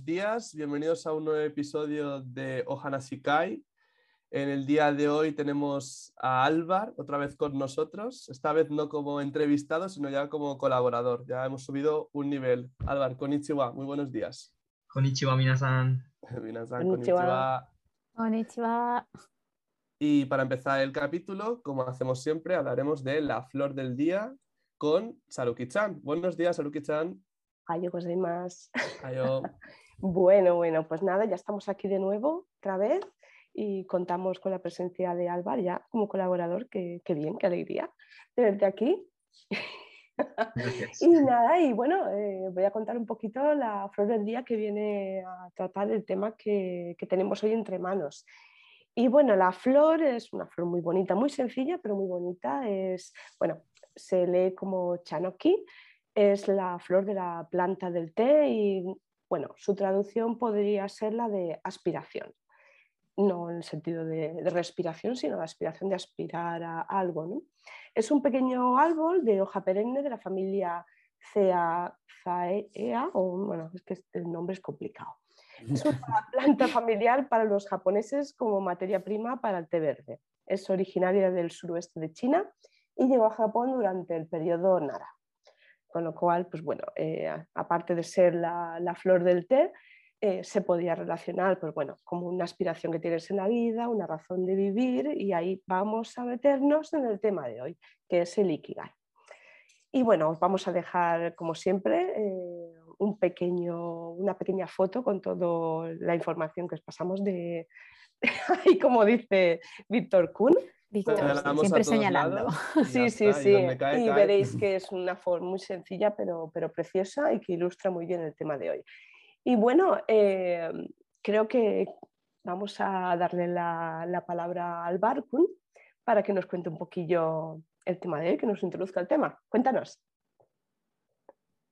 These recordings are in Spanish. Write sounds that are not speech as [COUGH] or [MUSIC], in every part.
Buenos días. Bienvenidos a un nuevo episodio de Ohana Shikai. En el día de hoy tenemos a Álvar otra vez con nosotros. Esta vez no como entrevistado, sino ya como colaborador. Ya hemos subido un nivel. Álvar, konnichiwa. Muy buenos días. Konnichiwa, minasan. [LAUGHS] Minasan, Konnichiwa. konnichiwa. Y para empezar el capítulo, como hacemos siempre, hablaremos de la flor del día con Saruki-chan. Buenos días, Saruki-chan. Ayo gozaimasu. [LAUGHS] Ayo. Bueno, bueno, pues nada, ya estamos aquí de nuevo, otra vez, y contamos con la presencia de Álvar ya como colaborador. Qué, qué bien, qué alegría tenerte aquí. Gracias. [LAUGHS] Y nada, y bueno, eh, voy a contar un poquito la flor del día que viene a tratar el tema que, que tenemos hoy entre manos. Y bueno, la flor es una flor muy bonita, muy sencilla, pero muy bonita. Es, bueno, se lee como chanoki, es la flor de la planta del té y bueno, su traducción podría ser la de aspiración. No en el sentido de, de respiración, sino la aspiración de aspirar a algo. ¿no? Es un pequeño árbol de hoja perenne de la familia Ceacaea, o bueno, es que el nombre es complicado. Es una [LAUGHS] planta familiar para los japoneses como materia prima para el té verde. Es originaria del suroeste de China y llegó a Japón durante el periodo Nara. Con lo cual, pues bueno, eh, aparte de ser la, flor del té, eh, se podía relacionar pues bueno, como una aspiración que tienes en la vida, una razón de vivir y ahí vamos a meternos en el tema de hoy, que es el Ikigai. Y bueno, os vamos a dejar, como siempre, eh, un pequeño, una pequeña foto con toda la información que os pasamos de, [LAUGHS] ahí como dice Víctor Kuhn. Te regalamos a siempre señalando. [LAUGHS] Sí, sí, y sí. cae, y cae. veréis que es una forma muy sencilla, pero, pero preciosa y que ilustra muy bien el tema de hoy. Y bueno, eh, creo que vamos a darle la, la palabra al Barkun para que nos cuente un poquillo el tema de hoy, que nos introduzca el tema. Cuéntanos.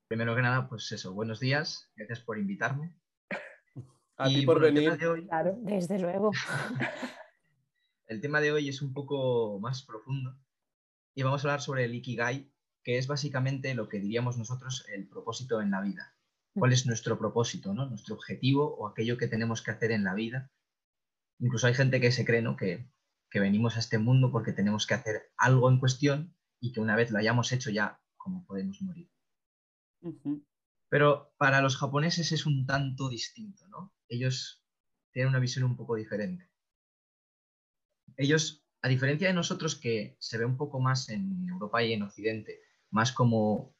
Primero que nada, pues eso, buenos días, gracias por invitarme. [LAUGHS] A Y, ti por venir. de hoy- Claro. Desde luego. [LAUGHS] el tema de hoy es un poco más profundo y vamos a hablar sobre el Ikigai, que es básicamente lo que diríamos nosotros el propósito en la vida. ¿Cuál es nuestro propósito, ¿no? nuestro objetivo o aquello que tenemos que hacer en la vida? Incluso hay gente que se cree ¿no? que, que venimos a este mundo porque tenemos que hacer algo en cuestión y que una vez lo hayamos hecho ya, como podemos morir. Pero para los japoneses es un tanto distinto, ¿no? Ellos tienen una visión un poco diferente. Ellos, a diferencia de nosotros, que se ve un poco más en Europa y en Occidente, más como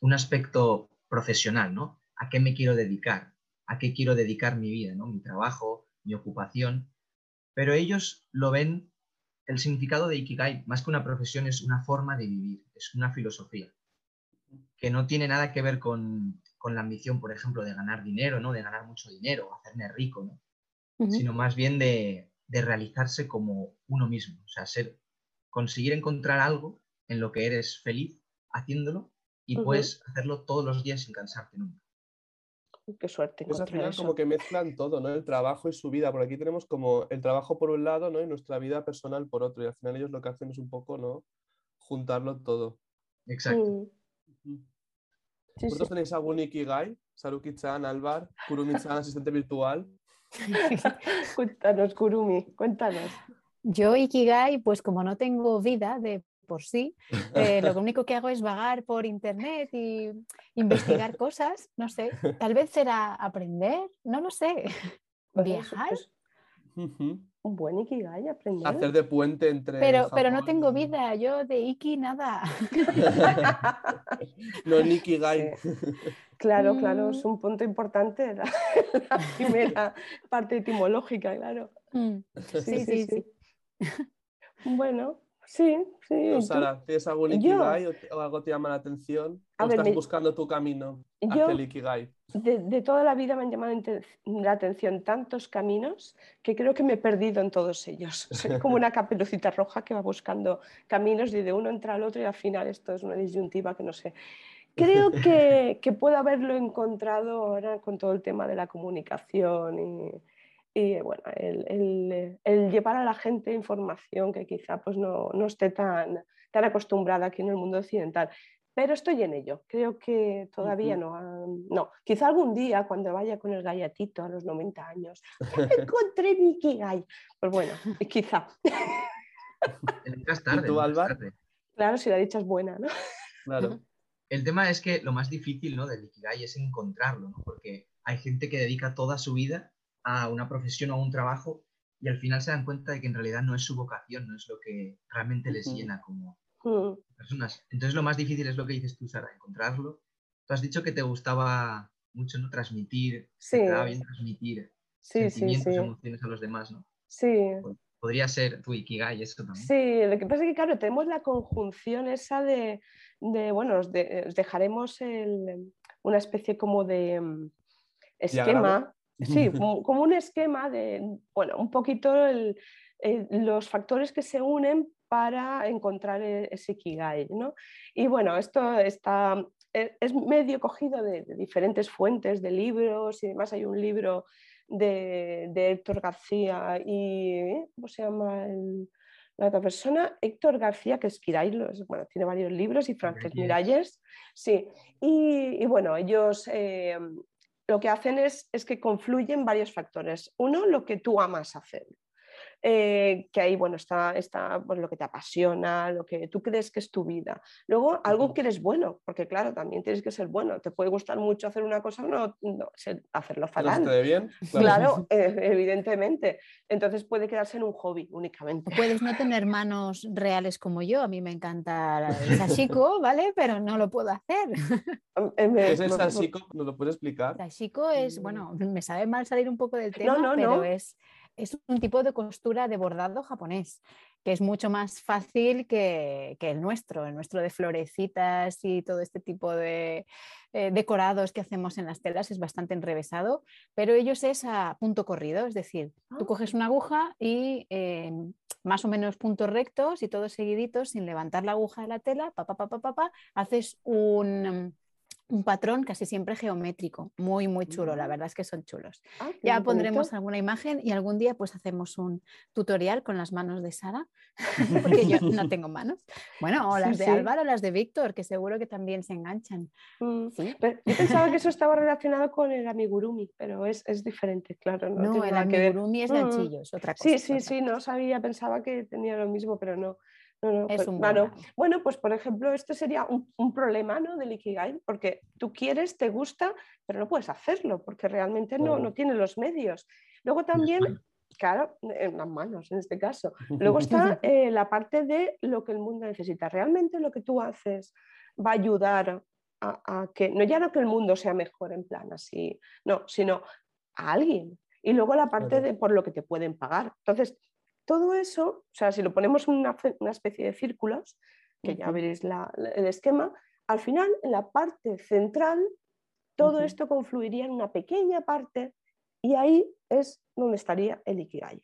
un aspecto profesional, ¿no? ¿A qué me quiero dedicar? ¿A qué quiero dedicar mi vida, ¿no? Mi trabajo, mi ocupación. Pero ellos lo ven, el significado de Ikigai, más que una profesión, es una forma de vivir, es una filosofía que no tiene nada que ver con, con la ambición, por ejemplo, de ganar dinero, ¿no? De ganar mucho dinero, hacerme rico, ¿no? Sino más bien de, de realizarse como uno mismo, o sea, ser, conseguir encontrar algo en lo que eres feliz haciéndolo y puedes hacerlo todos los días sin cansarte nunca. Qué suerte Pues al final eso. como que mezclan todo, ¿no? El trabajo y su vida. Por aquí tenemos como el trabajo por un lado, ¿no? Y nuestra vida personal por otro. Y al final ellos lo que hacen es un poco, ¿no? Juntarlo todo. Exacto. Mm, sí, ¿Vosotros sí. tenéis algún Ikigai? Saruki-chan, Álvar, Kurumi-chan, asistente virtual. [LAUGHS] Cuéntanos, Kurumi, cuéntanos. Yo, Ikigai, pues como no tengo vida de por sí, eh, lo [LAUGHS] único que hago es vagar por internet y investigar cosas, no sé, tal vez será aprender, no lo sé, Pues eso, viajar, pues. Un buen Ikigai, aprender. Hacer de puente entre. pero, pero no tengo vida, yo de Iki nada. [LAUGHS] No, en Ikigai. Claro, claro, es Mm. un punto importante [LAUGHS] la primera parte etimológica, claro. Mm, Sí, sí, sí. Bueno, sí, sí. ¿Tú, ¿tú? Sara, ¿tienes algún Yo- Ikigai o, te- o algo te llama la atención? ¿O ver, estás me- buscando tu camino Yo- hacia el Ikigai? De, de toda la vida me han llamado la atención tantos caminos que creo que me he perdido en todos ellos. [LAUGHS] Soy como una caperucita roja que va buscando caminos y de uno entra al otro y al final esto es una disyuntiva que no sé. Creo que, que puedo haberlo encontrado ahora con todo el tema de la comunicación y, y, bueno, el, el- el llevar a la gente información que quizá pues no, no esté tan, tan acostumbrada aquí en el mundo occidental. pero estoy en ello. Creo que todavía no. No, quizá algún día cuando vaya con el galletito a los 90 años, [LAUGHS] encontré mi Ikigai. Pues bueno, quizá. [LAUGHS] tarde, tú, Álvaro? Claro, si la dicha es buena, ¿no? Claro. El tema es que lo más difícil ¿no? del Ikigai es encontrarlo, ¿no? porque hay gente que dedica toda su vida a una profesión o a un trabajo y al final se dan cuenta de que en realidad no es su vocación, no es lo que realmente les llena como mm. personas. Entonces lo más difícil es lo que dices tú, Sara, encontrarlo. Tú has dicho que te gustaba mucho ¿no? transmitir, sí. te bien transmitir sí, sentimientos, emociones a los demás, ¿no? Sí. Podría ser tu Ikigai eso también. Sí, lo que pasa es que, claro, tenemos la conjunción esa de, bueno, os, dejaremos una especie como de mm, esquema, sí, [LAUGHS] como un esquema de, bueno, un poquito los factores que se unen para encontrar e, ese Ikigai, ¿no? Y bueno, esto está, e, es medio cogido de, diferentes fuentes, de libros y demás. Hay un libro de, Héctor García y, ¿eh? ¿cómo se llama la otra persona? Héctor García, que es Kirai, bueno, tiene varios libros, y Frances Miralles, sí. Y, bueno, ellos eh, lo que hacen es, es que confluyen varios factores. Uno, lo que tú amas hacer. Eh, que ahí bueno, está, está pues, lo que te apasiona, lo que tú crees que es tu vida. Luego, algo que eres bueno, porque claro, también tienes que ser bueno. Te puede gustar mucho hacer una cosa, no, no hacerlo fatal. bien? Claro, [LAUGHS] eh, evidentemente. Entonces puede quedarse en un hobby únicamente. Puedes no tener manos reales como yo. A mí me encanta el [LAUGHS] sashiko, ¿vale? Pero no lo puedo hacer. ¿Qué es el sashiko? ¿Nos lo puedes explicar? Sashiko es, mm. bueno, me sabe mal salir un poco del tema, pero es es un tipo de costura de bordado japonés, que es mucho más fácil que, el nuestro, el nuestro de florecitas y todo este tipo de eh, decorados que hacemos en las telas es bastante enrevesado, pero ellos es a punto corrido, es decir, tú coges una aguja y eh, más o menos puntos rectos y todos seguiditos sin levantar la aguja de la tela, pa, pa, pa, haces un un patrón casi siempre geométrico, muy, muy chulo, la mm. verdad es que son chulos. Ah, ya pondremos alguna imagen y algún día pues hacemos un tutorial con las manos de Sara, [LAUGHS] [LAUGHS] porque yo no tengo manos. Bueno, o las de Álvaro o las de Víctor, que seguro que también se enganchan. Mm, yo pensaba que eso estaba relacionado con el amigurumi, pero es, diferente, claro. No, el amigurumi es mm. ganchillo, es otra cosa. Sí, sí, sí, no sabía, pensaba que tenía lo mismo, pero no. No, es pues, un bueno, pues por ejemplo, esto sería un, problema ¿no? del Ikigai, porque tú quieres, te gusta, pero no puedes hacerlo, porque realmente no, no tienes los medios. Luego también, claro, en las manos en este caso. Luego [LAUGHS] está eh, la parte de lo que el mundo necesita. Realmente lo que tú haces va a ayudar a, que, no ya no que el mundo sea mejor en plan así, no, sino a alguien. Y luego la parte de por lo que te pueden pagar. Entonces, todo eso, o sea, si lo ponemos en una, especie de círculos, que ya veréis el esquema, al final, en la parte central, todo esto confluiría en una pequeña parte y ahí es donde estaría el Ikigai.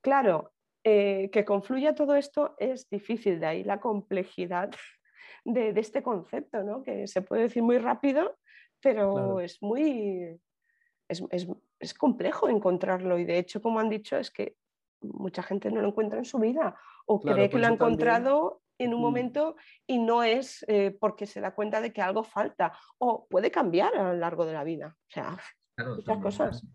Claro, eh, que confluya todo esto es difícil, de ahí la complejidad [LAUGHS] de, este concepto, ¿no? que se puede decir muy rápido, pero es muy... Es, es, complejo encontrarlo y de hecho, como han dicho, es que mucha gente no lo encuentra en su vida o cree que lo ha encontrado en un momento y no es eh, porque se da cuenta de que algo falta o puede cambiar a lo largo de la vida. O sea, muchas cosas.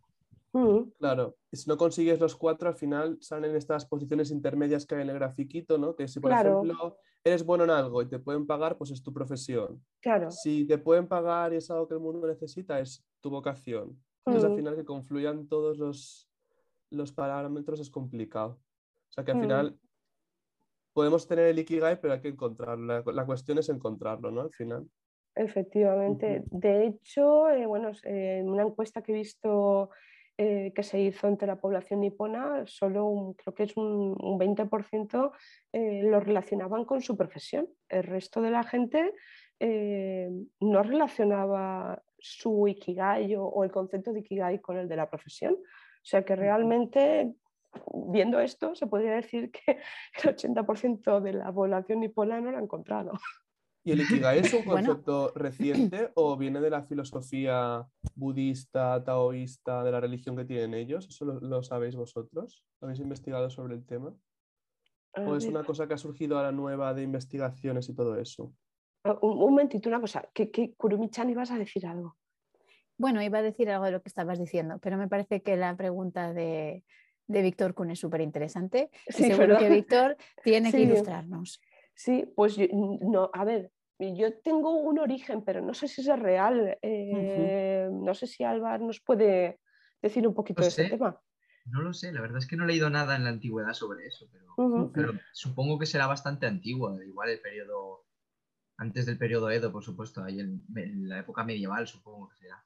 Mm. Claro, si no consigues los cuatro, al final salen estas posiciones intermedias que hay en el grafiquito, ¿no? Que si, por ejemplo, eres bueno en algo y te pueden pagar, pues es tu profesión. Claro. Si te pueden pagar y es algo que el mundo necesita, es tu vocación. Entonces, al mm. final, que confluyan todos los, los parámetros es complicado. O sea que al mm. final podemos tener el Ikigai, pero hay que encontrarlo. La, cuestión es encontrarlo, ¿no? Al final. Efectivamente. De hecho, eh, bueno, en una encuesta que he visto eh, que se hizo entre la población nipona, solo un, creo que es un, 20% eh, lo relacionaban con su profesión. El resto de la gente no relacionaba su Ikigai o, el concepto de Ikigai con el de la profesión. O sea que realmente, viendo esto, se podría decir que el 80% de la población nipona no lo ha encontrado. ¿Y el Ikigai es un [LAUGHS] concepto reciente o viene de la filosofía budista, taoísta, de la religión que tienen ellos? ¿Eso lo, sabéis vosotros? ¿Habéis investigado sobre el tema? ¿O es una cosa que ha surgido ahora nueva de investigaciones y todo eso? Un, un momentito, una cosa, que Kurumichan ibas a decir algo. Bueno, iba a decir algo de lo que estabas diciendo, pero me parece que la pregunta de, de Víctor Kun es súper interesante. Sí, seguro ¿verdad? que Víctor tiene que ilustrarnos. Sí, pues yo- no, a ver, yo tengo un origen, pero no sé si es real. Eh, No sé si Álvaro nos puede decir un poquito No de ese sé. tema. No lo sé, la verdad es que no he leído nada en la antigüedad sobre eso, pero, supongo que será bastante antiguo, igual el periodo, antes del periodo Edo, por supuesto, ahí en, en la época medieval supongo que será.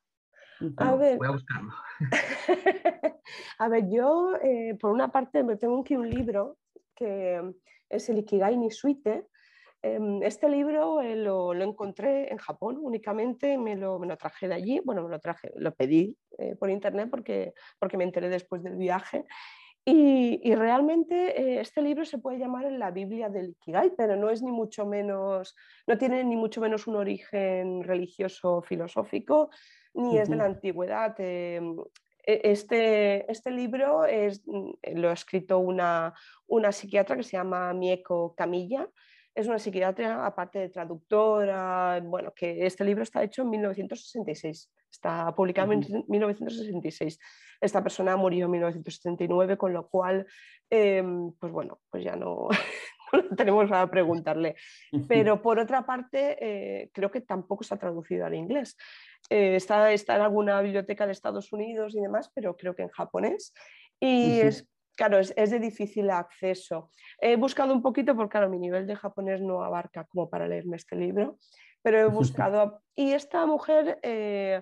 A ver. Voy a buscarlo. [LAUGHS] A ver, yo eh, por una parte me tengo aquí un libro que es el Ikigai ni Suite. Em, Este libro eh, lo, lo encontré en Japón únicamente, me lo, me lo traje de allí, bueno, me lo traje, lo pedí eh, por internet porque, porque me enteré después del viaje. Y, y realmente eh, este libro se puede llamar la Biblia del Ikigai, pero no es ni mucho menos, no tiene ni mucho menos un origen religioso filosófico, ni es de la antigüedad. em, e- este, este libro es, mm, lo ha escrito una, una psiquiatra que se llama Mieko Camilla. Es una psiquiatra, aparte de traductora, bueno, que este libro está hecho en 1966, está publicado en 1966. Esta persona murió en 1979, con lo cual, em, pues bueno, pues ya no [LAUGHS] [LAUGHS] tenemos a preguntarle. Pero por otra parte, eh, creo que tampoco se ha traducido al inglés. Eh, está, está en alguna biblioteca de Estados Unidos y demás, pero creo que en japonés. Y es, claro, es, es de difícil acceso. He buscado un poquito, porque claro, mi nivel de japonés no abarca como para leerme este libro, pero he [LAUGHS] buscado. Y esta mujer, eh,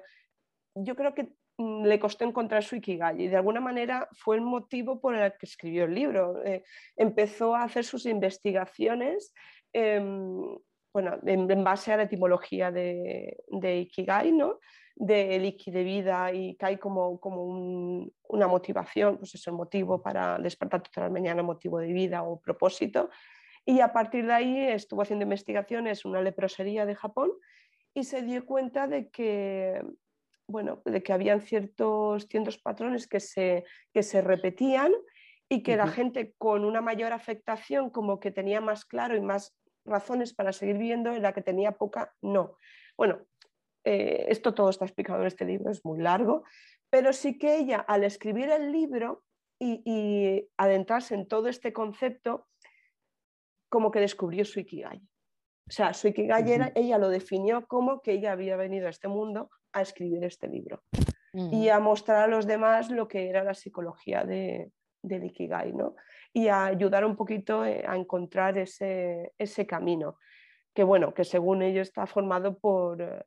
yo creo que le costó encontrar su Ikigai y de alguna manera fue el motivo por el que escribió el libro. Eh, empezó a hacer sus investigaciones em, bueno, en, en base a la etimología de, de Ikigai, ¿no? del Iki de vida y Kai como, como un- una motivación, pues es el motivo para despertar todas las mañanas, motivo de vida o propósito. Y a partir de ahí estuvo haciendo investigaciones en una leprosería de Japón y se dio cuenta de que, bueno, de que habían ciertos, ciertos patrones que se, que se repetían y que la gente con una mayor afectación como que tenía más claro y más razones para seguir viviendo y la que tenía poca no. Bueno, eh, esto todo está explicado en este libro, es muy largo, pero sí que ella al escribir el libro y, y adentrarse en todo este concepto, como que descubrió su Ikigai. O sea, su Ikigai era, Ujú. ella lo definió como que ella había venido a este mundo a escribir este libro Mm. y a mostrar a los demás lo que era la psicología de, del Ikigai, ¿no? Y a ayudar un poquito eh, a encontrar ese, ese camino, que bueno, que según ello está formado por, eh,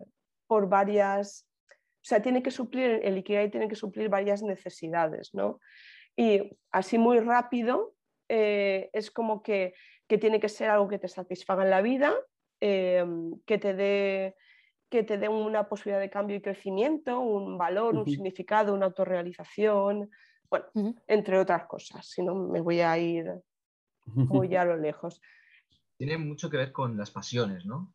por varias, o sea, tiene que suplir, el Ikigai tiene que suplir varias necesidades, ¿no? Y así muy rápido, eh, es como que, que tiene que ser algo que te satisfaga en la vida, eh, que te dé que te dé una posibilidad de cambio y crecimiento, un valor, un significado, una autorrealización, bueno, entre otras cosas, si no me voy a ir muy [LAUGHS] a lo lejos. Tiene mucho que ver con las pasiones, ¿no?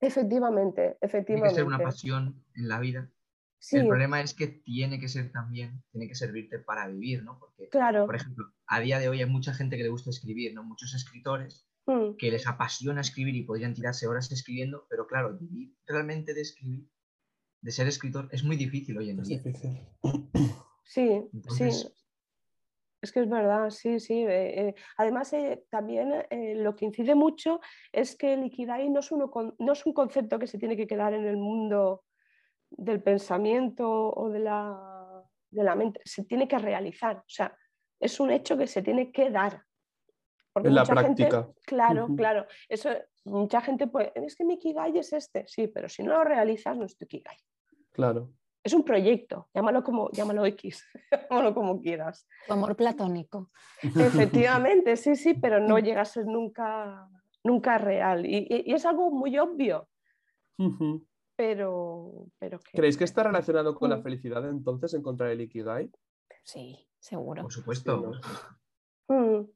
Efectivamente, Tiene que efectivamente. ser una pasión en la vida. Sí, El problema es que tiene que ser también, tiene que servirte para vivir, ¿no? Porque, claro. por ejemplo, a día de hoy hay mucha gente que le gusta escribir, ¿no? Muchos escritores Mm, que les apasiona escribir y podrían tirarse horas escribiendo, pero claro, vivir realmente de escribir, de ser escritor, es muy difícil hoy en Es día. difícil. Sí, Entonces- sí. Es que es verdad, sí, sí. eh, eh, Además, eh, también eh, lo que incide mucho es que el Ikigai no es, uno con- no es un concepto que se tiene que quedar en el mundo del pensamiento o de la, de la mente, se tiene que realizar. O sea, es un hecho que se tiene que dar. Porque En la mucha gente- práctica. claro, claro. Eso, mucha gente puede, es que mi Ikigai es este, sí, pero si no lo realizas, no es tu Ikigai. Claro. Es un proyecto, llámalo como, llámalo X, [LAUGHS] llámalo como quieras. Tu amor platónico. Efectivamente, sí, sí, pero no llega a ser nunca, nunca real. Y, y- y es algo muy obvio, pero, pero que- ¿Creéis que está relacionado con la Mm. felicidad entonces encontrar el Ikigai? Sí, seguro. Por supuesto. Sí, ¿no?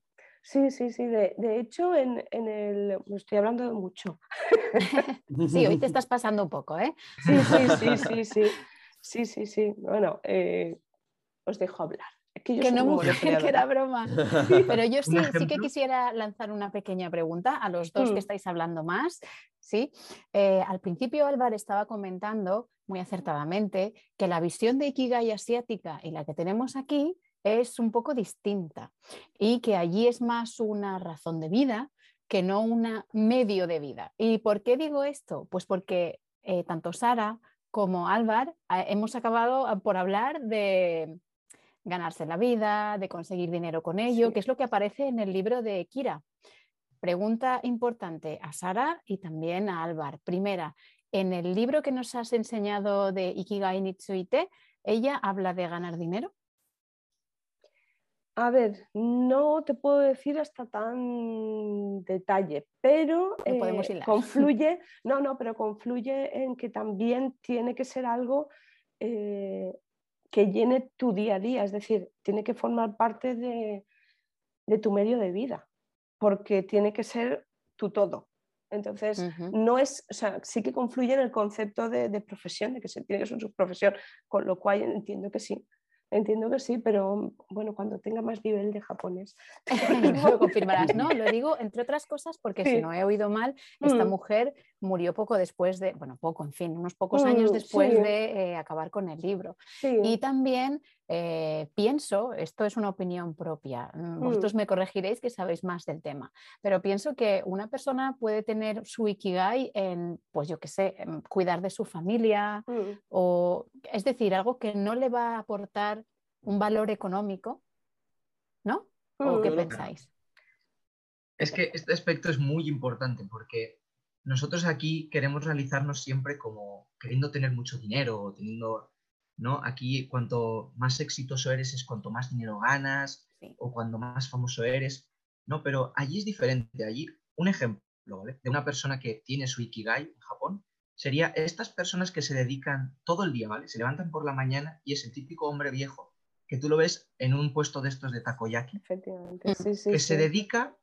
Sí, sí, sí. De, de hecho, en, en el. me Estoy hablando de mucho. [LAUGHS] Sí, hoy te estás pasando un poco, ¿eh? [LAUGHS] Sí, sí, sí, sí, sí. Sí, sí, sí. Bueno, eh, os dejo hablar. que no mujer, que era broma. [LAUGHS] Pero yo sí, sí que quisiera lanzar una pequeña pregunta a los dos que mm. estáis hablando más. ¿sí? Eh, al principio Álvaro estaba comentando muy acertadamente que la visión de Ikigai asiática y la que tenemos aquí es un poco distinta y que allí es más una razón de vida que no un medio de vida. ¿Y por qué digo esto? Pues porque eh, tanto Sara como Álvaro eh, hemos acabado por hablar de ganarse la vida, de conseguir dinero con ello, que es lo que aparece en el libro de Kira. Pregunta importante a Sara y también a Álvaro. Primera, en el libro que nos has enseñado de Ikigai Nitsuite, ¿ella habla de ganar dinero? A ver, no te puedo decir hasta tan detalle, pero eh, confluye, [LAUGHS] no, no, pero confluye en que también tiene que ser algo eh, que llene tu día a día, es decir, tiene que formar parte de, tu medio de vida, porque tiene que ser tu todo. Entonces, no es, o sea, sí que confluye en el concepto de, de, profesión, de que se tiene que ser su profesión, con lo cual entiendo que sí. Entiendo que sí, pero bueno, cuando tenga más nivel de japonés. [LAUGHS] lo [LAUGHS] confirmarás, ¿no? Lo digo entre otras cosas porque si no he oído mal, esta mm. mujer murió poco después de, bueno, poco, en fin, unos pocos años mm, después de eh, acabar con el libro. Y también eh, pienso, esto es una opinión propia, mm, vosotros me corregiréis que sabéis más del tema, pero pienso que una persona puede tener su ikigai en, pues yo qué sé, cuidar de su familia, o es decir, algo que no le va a aportar un valor económico, ¿no? ¿O qué pensáis? Es que este aspecto es muy importante porque nosotros aquí queremos realizarnos siempre como queriendo tener mucho dinero o teniendo ¿no? Aquí cuanto más exitoso eres es cuanto más dinero ganas o cuando más famoso eres, ¿no? Pero allí es diferente. Allí, un ejemplo de una persona que tiene su Ikigai en Japón sería estas personas que se dedican todo el día, ¿vale? Se levantan por la mañana y es el típico hombre viejo que tú lo ves en un puesto de estos de takoyaki. Efectivamente, sí, sí, que se dedica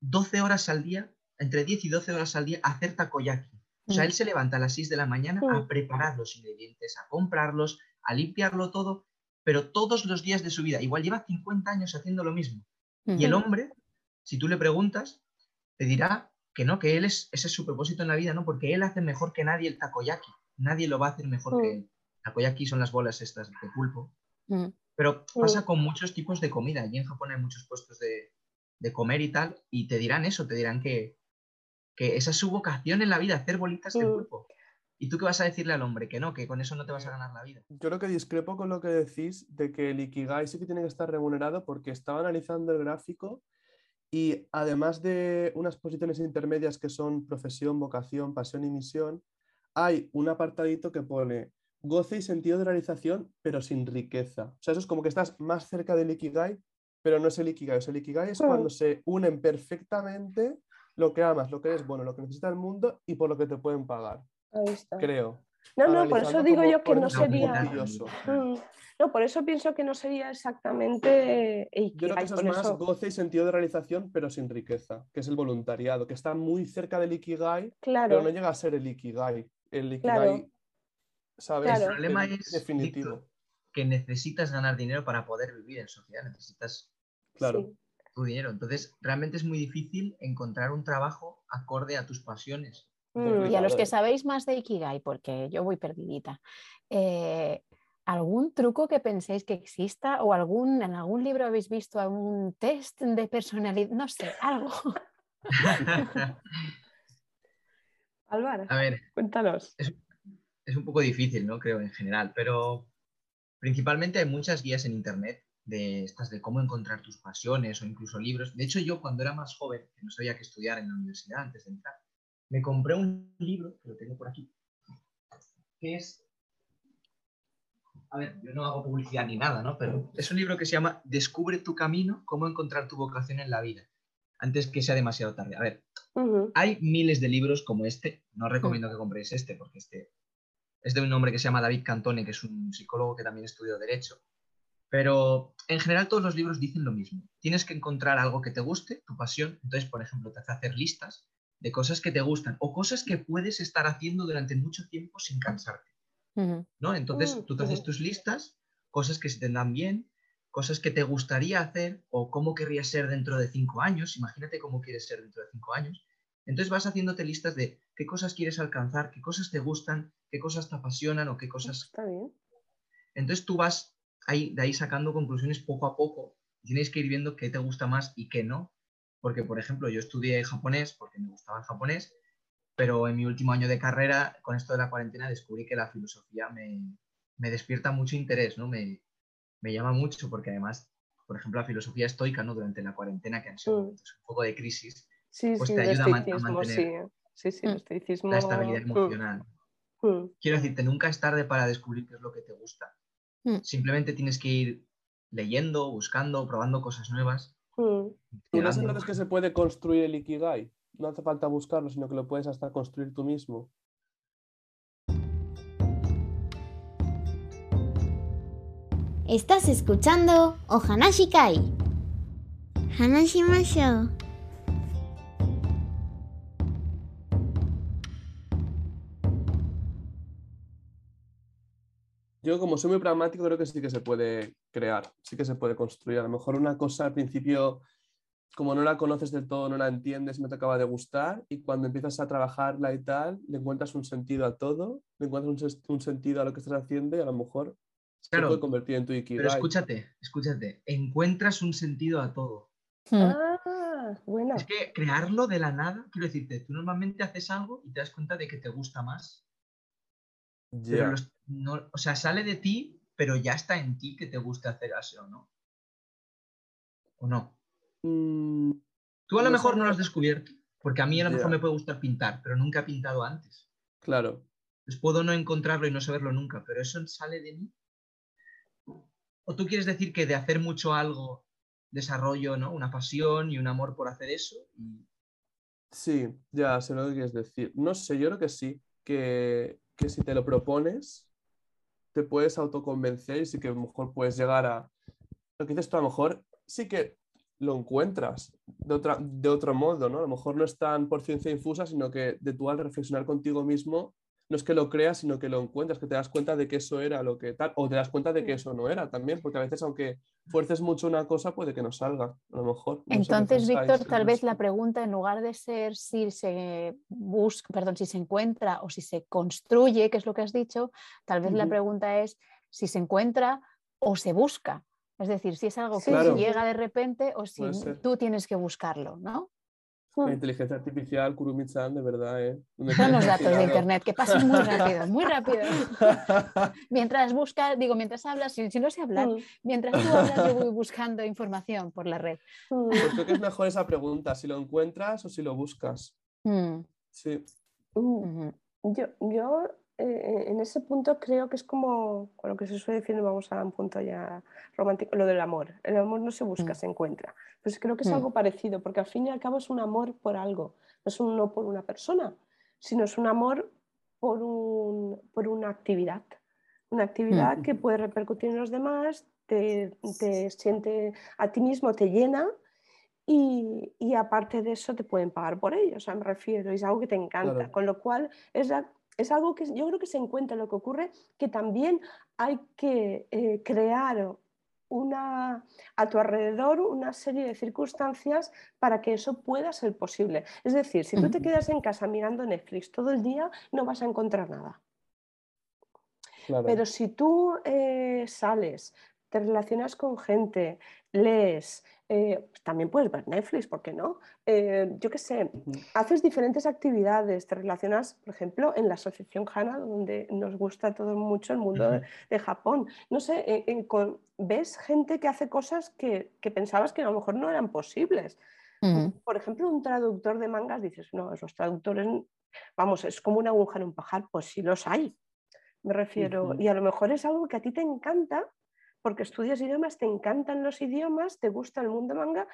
12 horas al día, entre 10 y 12 horas al día hacer takoyaki. O sea, él se levanta a las 6 de la mañana a preparar los ingredientes, a comprarlos, a limpiarlo todo, pero todos los días de su vida. Igual lleva 50 años haciendo lo mismo. Y el hombre, si tú le preguntas, te dirá que no, que él es, ese es su propósito en la vida, ¿no? Porque él hace mejor que nadie el takoyaki. Nadie lo va a hacer mejor que él. Takoyaki son las bolas estas de pulpo. Pero pasa con muchos tipos de comida. Allí en Japón hay muchos puestos de, comer y tal, y te dirán eso, te dirán que, que esa es su vocación en la vida, hacer bolitas de pulpo. ¿Y tú qué vas a decirle al hombre? Que no, que con eso no te vas a ganar la vida. Yo creo que discrepo con lo que decís de que el Ikigai sí que tiene que estar remunerado porque estaba analizando el gráfico y además de unas posiciones intermedias que son profesión, vocación, pasión y misión, hay un apartadito que pone goce y sentido de realización, pero sin riqueza. O sea, eso es como que estás más cerca del Ikigai, pero no es el Ikigai. O sea, el Ikigai es cuando hmm. se unen perfectamente lo que amas, lo que es bueno, lo que necesita el mundo y por lo que te pueden pagar. Creo. No, no, por eso digo yo que no sería. Mm. No, por eso pienso que no sería exactamente. Yo creo que eso es más goce y sentido de realización, pero sin riqueza, que es el voluntariado, que está muy cerca del Ikigai, pero no llega a ser el Ikigai. El Ikigai, ¿sabes? El problema es definitivo. que necesitas ganar dinero para poder vivir en sociedad, necesitas claro. Tu dinero. Entonces, realmente es muy difícil encontrar un trabajo acorde a tus pasiones. Mm, y a los que sabéis más de Ikigai, porque yo voy perdidita, eh, ¿algún truco que penséis que exista o algún, en algún libro habéis visto algún test de personalidad? No sé, algo. [LAUGHS] Álvaro, a ver, cuéntanos. Es, es, un poco difícil, ¿no? Creo, en general, pero principalmente hay muchas guías en Internet de estas de cómo encontrar tus pasiones o incluso libros. De hecho, yo cuando era más joven, que no sabía qué estudiar en la universidad antes de entrar, me compré un libro, que lo tengo por aquí, que es... A ver, yo no hago publicidad ni nada, ¿no? Pero es un libro que se llama Descubre tu camino, cómo encontrar tu vocación en la vida, antes que sea demasiado tarde. A ver, hay miles de libros como este, no recomiendo que compréis este, porque este es de un hombre que se llama David Cantone, que es un psicólogo que también estudió Derecho. Pero en general todos los libros dicen lo mismo. Tienes que encontrar algo que te guste, tu pasión. Entonces, por ejemplo, te hace hacer listas de cosas que te gustan o cosas que puedes estar haciendo durante mucho tiempo sin cansarte. ¿no? Entonces mm, tú te haces tus listas, cosas que se te dan bien, cosas que te gustaría hacer o cómo querrías ser dentro de cinco años. Imagínate cómo quieres ser dentro de cinco años. Entonces vas haciéndote listas de qué cosas quieres alcanzar, qué cosas te gustan, qué cosas te apasionan o qué cosas... Está bien. Entonces tú vas ahí, de ahí sacando conclusiones poco a poco. Tienes que ir viendo qué te gusta más y qué no. Porque, por ejemplo, yo estudié japonés porque me gustaba el japonés, pero en mi último año de carrera, con esto de la cuarentena, descubrí que la filosofía me, me despierta mucho interés, ¿no? Me, me llama mucho porque además, por ejemplo, la filosofía estoica, ¿no? Durante la cuarentena, que han sido Mm. un poco de crisis, Sí, Pues sí, te ayuda a mantener sí. Sí, sí, el Mm. estoicismo. la estabilidad emocional. mm. Quiero decirte, nunca es tarde para descubrir qué es lo que te gusta. Mm. Simplemente tienes que ir leyendo, buscando, probando cosas nuevas. Mm. ¿Tú crees investigando. entonces que se puede construir el Ikigai? No hace falta buscarlo, sino que lo puedes hasta construir tú mismo. Estás escuchando Ohanashi Kai. Hanashimashou. Yo, como soy muy pragmático, creo que sí que se puede crear, sí que se puede construir. A lo mejor una cosa al principio, como no la conoces del todo, no la entiendes, no te acaba de gustar, y cuando empiezas a trabajarla y tal, le encuentras un sentido a todo, le encuentras un, sentido a lo que estás haciendo y a lo mejor se puede convertir en tu Ikigai. Pero escúchate, escúchate, encuentras un sentido a todo. Mm. Ah, buena. Es que crearlo de la nada, quiero decirte, tú normalmente haces algo y te das cuenta de que te gusta más. Pero los- no- o sea, sale de ti, pero ya está en ti que te gusta hacer eso, ¿no? ¿O no? Mm, Tú a lo No mejor no lo has descubierto, porque a mí a lo mejor me puede gustar pintar, pero nunca he pintado antes. claro. Pues puedo no encontrarlo y no saberlo nunca, pero eso sale de mí. ¿O tú quieres decir que de hacer mucho algo desarrollo, ¿no? Una pasión y un amor por hacer eso? Sí, ya sé lo que quieres decir. No sé, yo creo que sí, que, si te lo propones, te puedes autoconvencer y sí que a lo mejor puedes llegar a... Lo que dices tú, a lo mejor sí que lo encuentras de, otra, de otro modo, ¿no? A lo mejor no es tan por ciencia infusa, sino que de tú al reflexionar contigo mismo, no es que lo creas, sino que lo encuentras, que te das cuenta de que eso era lo que tal, o te das cuenta de que eso no era también, porque a veces aunque fuerces mucho una cosa, puede que no salga, a lo mejor. No Entonces, Víctor, tal vez la pregunta, en lugar de ser si se busca, perdón, si se encuentra o si se construye, que es lo que has dicho, tal vez la pregunta es si se encuentra o se busca. Es decir, si es algo que Claro. llega de repente o si tú tienes que buscarlo, ¿no? La inteligencia artificial, Kurumi-chan, de verdad, ¿eh? ¿Dónde Son los datos de internet que pasan muy rápido, muy rápido. [LAUGHS] Mientras buscas, digo, mientras hablas, si, si no sé hablar, mientras tú hablas, yo voy buscando información por la red. Pues creo que es mejor esa pregunta, si lo encuentras o si lo buscas. Mm, Sí, ujú. Yo, yo eh, en ese punto creo que es como con lo que se suele decir, vamos a un punto ya romántico, lo del amor. El amor no se busca, Mm. se encuentra. Pues creo que es Mm. algo parecido, porque al fin y al cabo es un amor por algo, no es un no por una persona, sino es un amor por, un, por una actividad. Una actividad Mm. que puede repercutir en los demás, te, te siente a ti mismo, te llena y, y aparte de eso te pueden pagar por ello, o sea, me refiero, es algo que te encanta, Claro. con lo cual es, la- es algo que yo creo que se encuentra lo que ocurre, que también hay que eh, crear una, a tu alrededor una serie de circunstancias para que eso pueda ser posible. Es decir, si tú te quedas en casa mirando Netflix todo el día, no vas a encontrar nada. claro. Pero si tú eh, sales, te relacionas con gente, lees, eh, también puedes ver Netflix, ¿por qué no? Eh, yo qué sé, haces diferentes actividades, te relacionas, por ejemplo, en la Asociación HANA, donde nos gusta todo mucho el mundo de, Japón. No sé, en- en con- ves gente que hace cosas que, que pensabas que a lo mejor no eran posibles. Por ejemplo, un traductor de mangas, dices, no, esos traductores, vamos, es como una aguja en un pajar, pues sí los hay. Me refiero, y a lo mejor es algo que a ti te encanta, porque estudias idiomas, te encantan los idiomas, te gusta el mundo manga,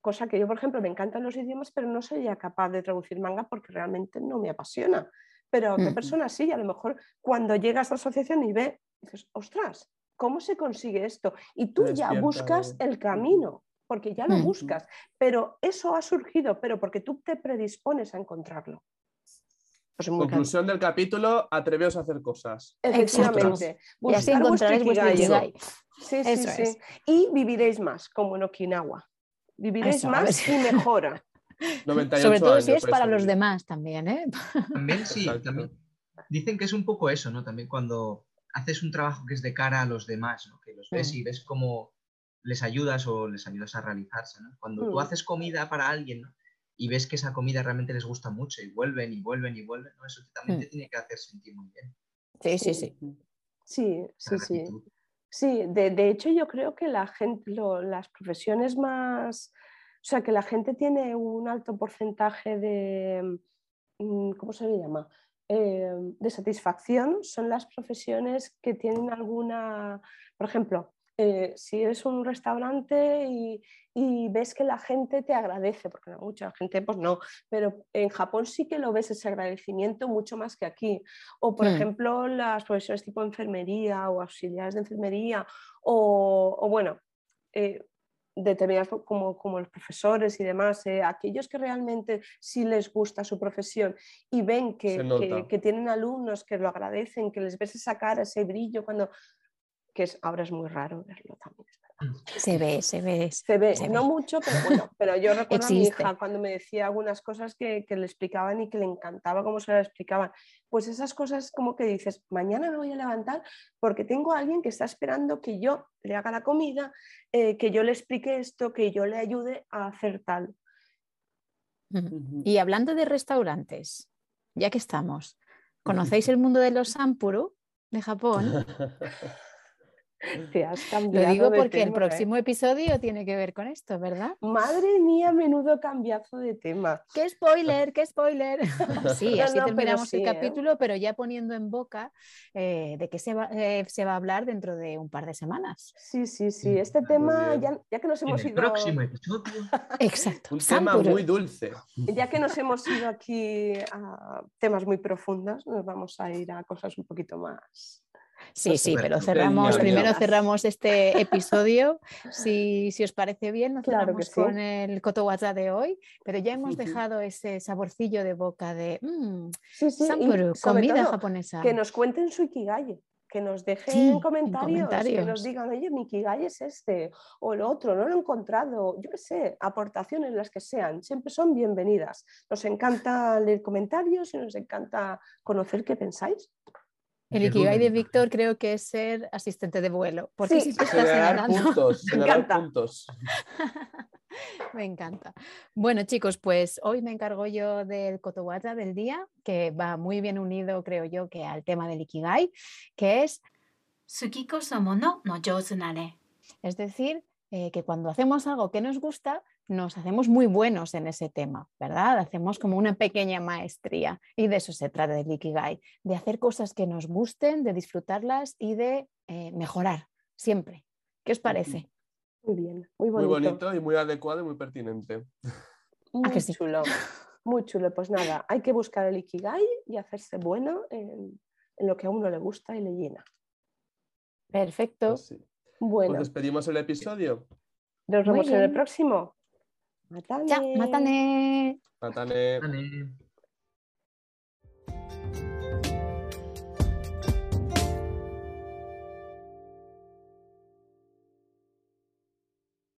cosa que yo, por ejemplo, me encantan los idiomas, pero no sería capaz de traducir manga porque realmente no me apasiona. Pero a otra Ujú. persona sí, a lo mejor cuando llegas a la asociación y ve, dices, ostras, ¿cómo se consigue esto? Y tú ya buscas el- camino, porque ya lo Ujú. buscas, pero eso ha surgido, pero porque tú te predispones a encontrarlo. Pues Conclusión del capítulo, atreveos a hacer cosas. Efectivamente. Y así encontraréis vuestro ikigai. Sí, sí, Eso sí. es. Y viviréis más, como en Okinawa. Viviréis Eso, más y mejora. [LAUGHS] 98 Sobre todo si es para los demás también, ¿eh? También sí, también. Dicen que es un poco eso, ¿no? También cuando haces un trabajo que es de cara a los demás, ¿no? Que los ves Mm. y ves cómo les ayudas o les ayudas a realizarse, ¿no? Cuando tú Mm. haces comida para alguien, ¿no? Y ves que esa comida realmente les gusta mucho y vuelven y vuelven y vuelven, ¿no? Eso también Mm. te tiene que hacer sentir muy bien. Sí, sí, sí. Sí, sí, sí. Sí, de, de hecho yo creo que la gente, lo- las profesiones más, o sea, que la gente tiene un alto porcentaje de, mm, ¿cómo se le llama? Eh, de satisfacción son las profesiones que tienen alguna, por ejemplo, eh, si eres un restaurante y, y ves que la gente te agradece, porque no, mucha gente pues no, pero en Japón sí que lo ves ese agradecimiento mucho más que aquí. O por Hmm. ejemplo las profesiones tipo enfermería o auxiliares de enfermería o, o bueno, eh, determinadas como, como los profesores y demás, eh, aquellos que realmente sí les gusta su profesión y ven que, que- que tienen alumnos que lo agradecen, que les ves esa cara, ese brillo cuando que es, ahora es muy raro verlo también. es verdad. Se ve, se ve. Se ve, Se no ve. mucho, pero bueno, pero yo [LAUGHS] recuerdo a mi hija cuando me decía algunas cosas que, que le explicaban y que le encantaba cómo se las explicaban. Pues esas cosas como que dices, mañana me voy a levantar porque tengo a alguien que está esperando que yo le haga la comida, eh, que yo le explique esto, que yo le ayude a hacer tal. Ujú. Y hablando de restaurantes, ya que estamos, ¿conocéis el mundo de los sampuru de Japón? [LAUGHS] [LAUGHS] Te has Lo cambiado digo de porque el ¿eh? próximo episodio tiene que ver con esto, ¿verdad? Madre mía, menudo cambiazo de tema. ¡Qué spoiler! ¡Qué spoiler! [LAUGHS] sí, No, así no, terminamos sí, el ¿eh? capítulo, pero ya poniendo en boca eh, de qué se va, eh, se va a hablar dentro de un par de semanas. Sí, sí, sí. Mm, Este muy tema, ya, ya que nos En hemos el ido... próximo episodio. [LAUGHS] Exacto. Un tema muy dulce. Ya que nos hemos ido aquí a temas muy profundos, nos vamos a ir a cosas un poquito más. Sí, sí, pero cerramos, primero cerramos este [LAUGHS] episodio. Si, si os parece bien, nos Claro cerramos sí. con el Kotowaza de hoy, pero ya hemos dejado ese saborcillo de boca de mm, Sí, sí, comida japonesa. que nos cuenten su Ikigai, que nos dejen Sí, en comentarios, que nos digan, oye, mi Ikigai es este o el otro, no lo he encontrado, yo qué sé, aportaciones las que sean, siempre son bienvenidas. Nos encanta leer comentarios y nos encanta conocer qué pensáis. El Ikigai de Víctor creo que es ser asistente de vuelo. Porque sí. estás generar [LAUGHS] puntos, [LAUGHS] me encanta. Bueno, chicos, pues hoy me encargo yo del Kotowata del día, que va muy bien unido, creo yo, que al tema del Ikigai, que es Tsukiko Somono no Es decir, eh, que cuando hacemos algo que nos gusta, nos hacemos muy buenos en ese tema, ¿verdad? Hacemos como una pequeña maestría y de eso se trata el Ikigai, de hacer cosas que nos gusten, de disfrutarlas y de eh, mejorar siempre. ¿Qué os parece? Muy bien, muy Muy bonito. bonito y muy adecuado y muy pertinente. Muy que sí? chulo. Muy chulo. Pues nada, hay que buscar el Ikigai y hacerse bueno en, en lo que a uno le gusta y le llena. Perfecto. Pues sí. Bueno, Pues despedimos el episodio. nos vemos en el bien. próximo. Matane. Chao, matane. Matane. Vale.